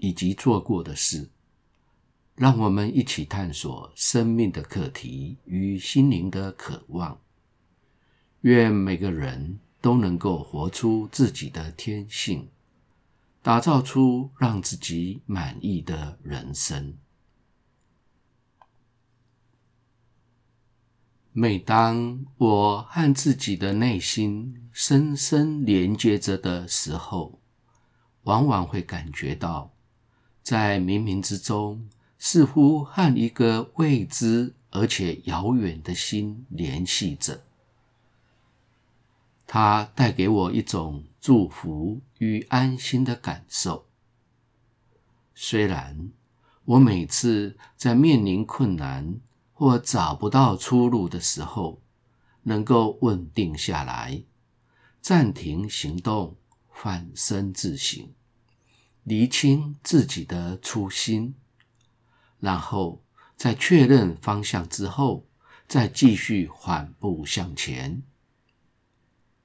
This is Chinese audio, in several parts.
以及做过的事。让我们一起探索生命的课题与心灵的渴望。愿每个人都能够活出自己的天性，打造出让自己满意的人生。每当我和自己的内心深深连接着的时候，往往会感觉到，在冥冥之中，似乎和一个未知而且遥远的心联系着。它带给我一种祝福与安心的感受。虽然我每次在面临困难，或找不到出路的时候，能够稳定下来，暂停行动，反身自省，厘清自己的初心，然后在确认方向之后，再继续缓步向前。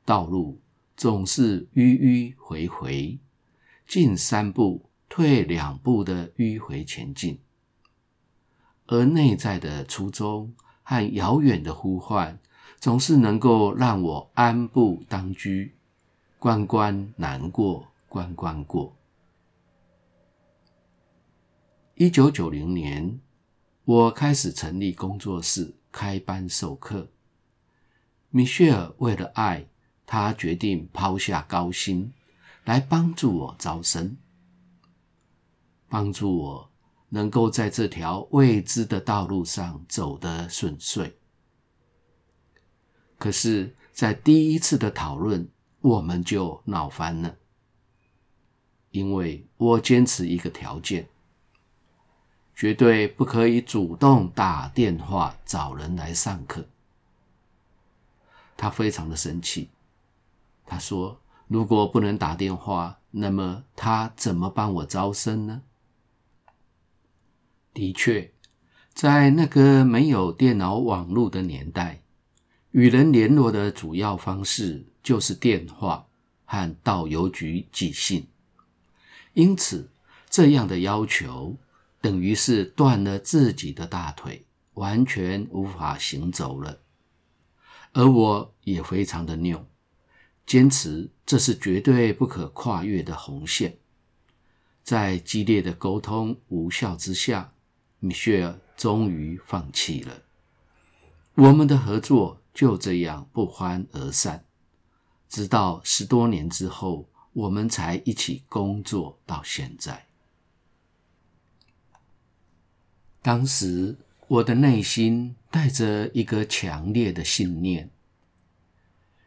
道路总是迂迂回回，进三步退两步的迂回前进。而内在的初衷和遥远的呼唤，总是能够让我安步当居，关关难过关关过。一九九零年，我开始成立工作室，开班授课。米歇尔为了爱，他决定抛下高薪，来帮助我招生，帮助我。能够在这条未知的道路上走得顺遂，可是，在第一次的讨论，我们就闹翻了，因为我坚持一个条件：绝对不可以主动打电话找人来上课。他非常的生气，他说：“如果不能打电话，那么他怎么帮我招生呢？”的确，在那个没有电脑网络的年代，与人联络的主要方式就是电话和到邮局寄信。因此，这样的要求等于是断了自己的大腿，完全无法行走了。而我也非常的拗，坚持这是绝对不可跨越的红线。在激烈的沟通无效之下，米歇尔终于放弃了，我们的合作就这样不欢而散。直到十多年之后，我们才一起工作到现在。当时我的内心带着一个强烈的信念：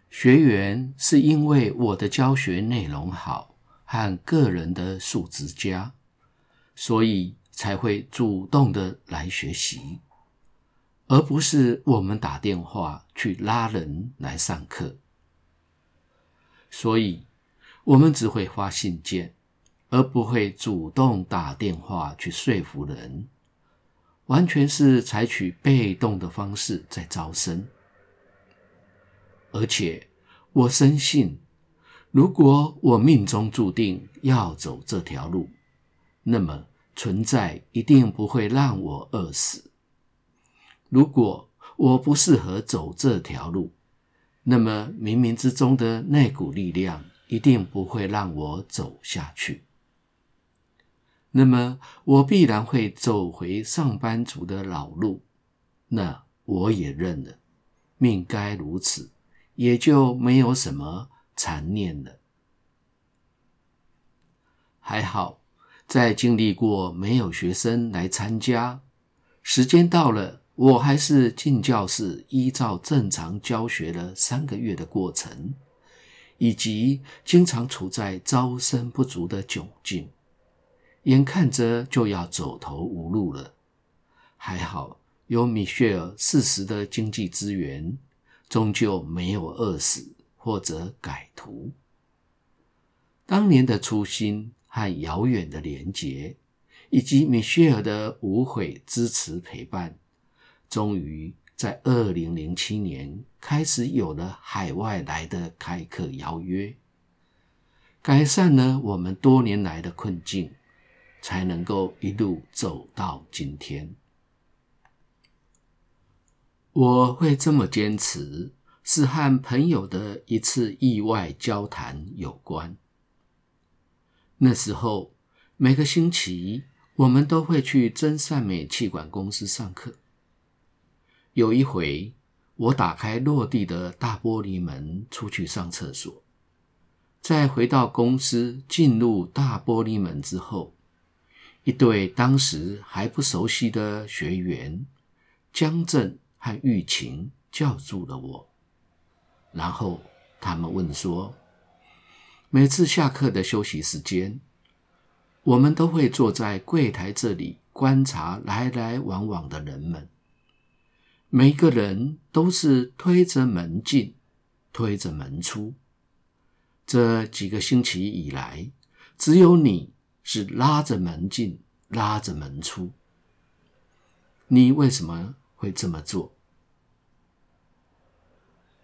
学员是因为我的教学内容好和个人的素质佳，所以。才会主动的来学习，而不是我们打电话去拉人来上课。所以，我们只会发信件，而不会主动打电话去说服人，完全是采取被动的方式在招生。而且，我深信，如果我命中注定要走这条路，那么。存在一定不会让我饿死。如果我不适合走这条路，那么冥冥之中的那股力量一定不会让我走下去。那么我必然会走回上班族的老路。那我也认了，命该如此，也就没有什么残念了。还好。在经历过没有学生来参加，时间到了，我还是进教室依照正常教学了三个月的过程，以及经常处在招生不足的窘境，眼看着就要走投无路了。还好有米歇尔适时的经济支援，终究没有饿死或者改图。当年的初心和遥远的连结，以及米歇尔的无悔支持陪伴，终于在二零零七年开始有了海外来的开课邀约。改善了我们多年来的困境，才能够一路走到今天。我会这么坚持，是和朋友的一次意外交谈有关。那时候，每个星期我们都会去真善美气管公司上课。有一回，我打开落地的大玻璃门出去上厕所。在回到公司，进入大玻璃门之后，一对当时还不熟悉的学员江正和玉琴叫住了我，然后他们问说：“每次下课的休息时间，我们都会坐在柜台这里观察来来往往的人们，每个人都是推着门进，推着门出。”这几个星期以来，只有你是拉着门进，拉着门出。你为什么会这么做？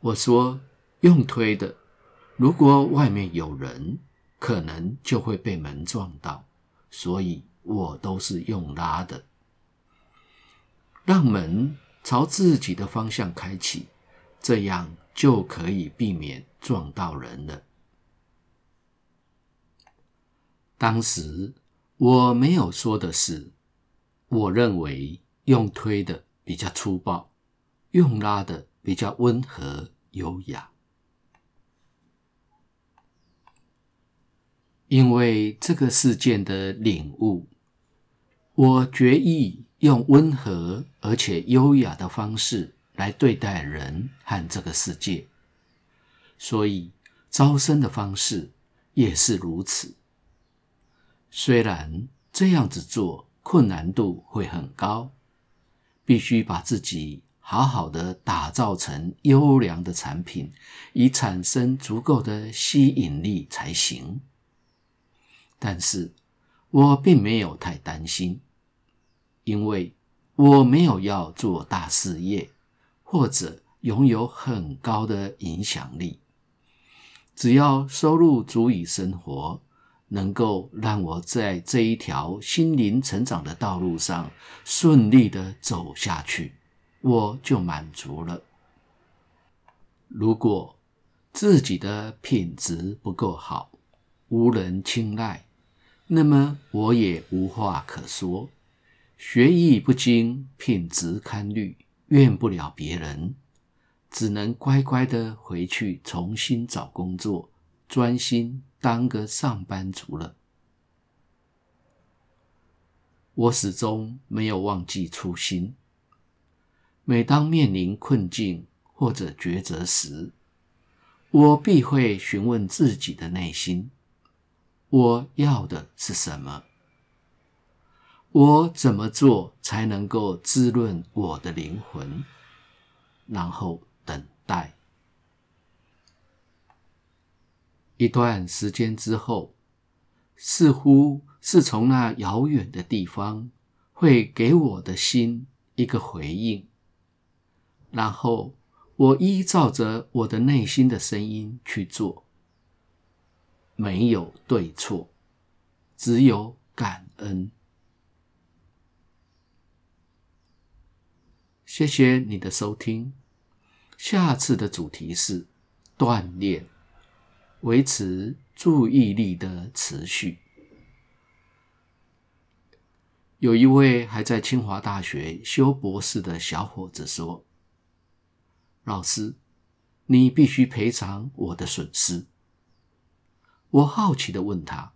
我说用推的，如果外面有人，可能就会被门撞到，所以我都是用拉的，让门朝自己的方向开启，这样就可以避免撞到人了。当时我没有说的是，我认为用推的比较粗暴，用拉的比较温和优雅。因为这个事件的领悟，我决意用温和而且优雅的方式来对待人和这个世界，所以招生的方式也是如此。虽然这样子做困难度会很高，必须把自己好好的打造成优良的产品，以产生足够的吸引力才行。但是我并没有太担心，因为我没有要做大事业，或者拥有很高的影响力，只要收入足以生活。能够让我在这一条心灵成长的道路上顺利的走下去，我就满足了。如果自己的品质不够好，无人青睐，那么我也无话可说。学艺不精，品质堪虑，怨不了别人，只能乖乖的回去重新找工作，专心。当个上班族了，我始终没有忘记初心。每当面临困境或者抉择时，我必会询问自己的内心：我要的是什么？我怎么做才能够滋润我的灵魂？然后等待。一段时间之后，似乎是从那遥远的地方会给我的心一个回应，然后我依照着我的内心的声音去做，没有对错，只有感恩。谢谢你的收听，下次的主题是锻炼。维持注意力的持续。有一位还在清华大学修博士的小伙子说：“老师，你必须赔偿我的损失。”我好奇的问他：“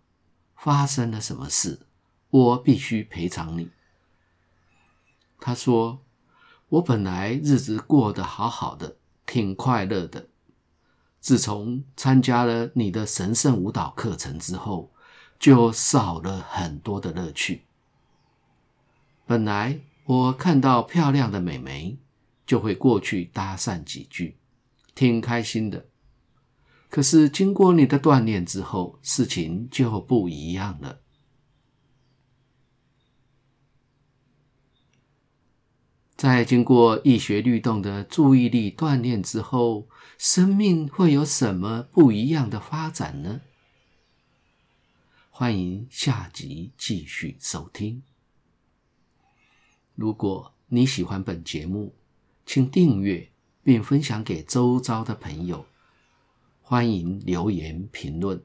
发生了什么事？我必须赔偿你？”他说：“我本来日子过得好好的，挺快乐的。”自从参加了你的神圣舞蹈课程之后，就少了很多的乐趣。本来我看到漂亮的美眉，就会过去搭讪几句，挺开心的。可是经过你的锻炼之后，事情就不一样了。在经过易学律动的注意力锻炼之后，生命会有什么不一样的发展呢？欢迎下集继续收听。如果你喜欢本节目，请订阅并分享给周遭的朋友。欢迎留言评论，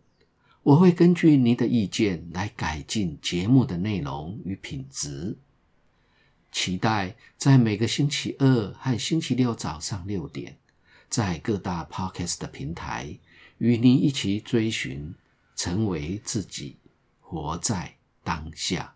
我会根据您的意见来改进节目的内容与品质。期待在每个星期二和星期六早上六点，在各大 Podcast 的平台与您一起追寻，成为自己，活在当下。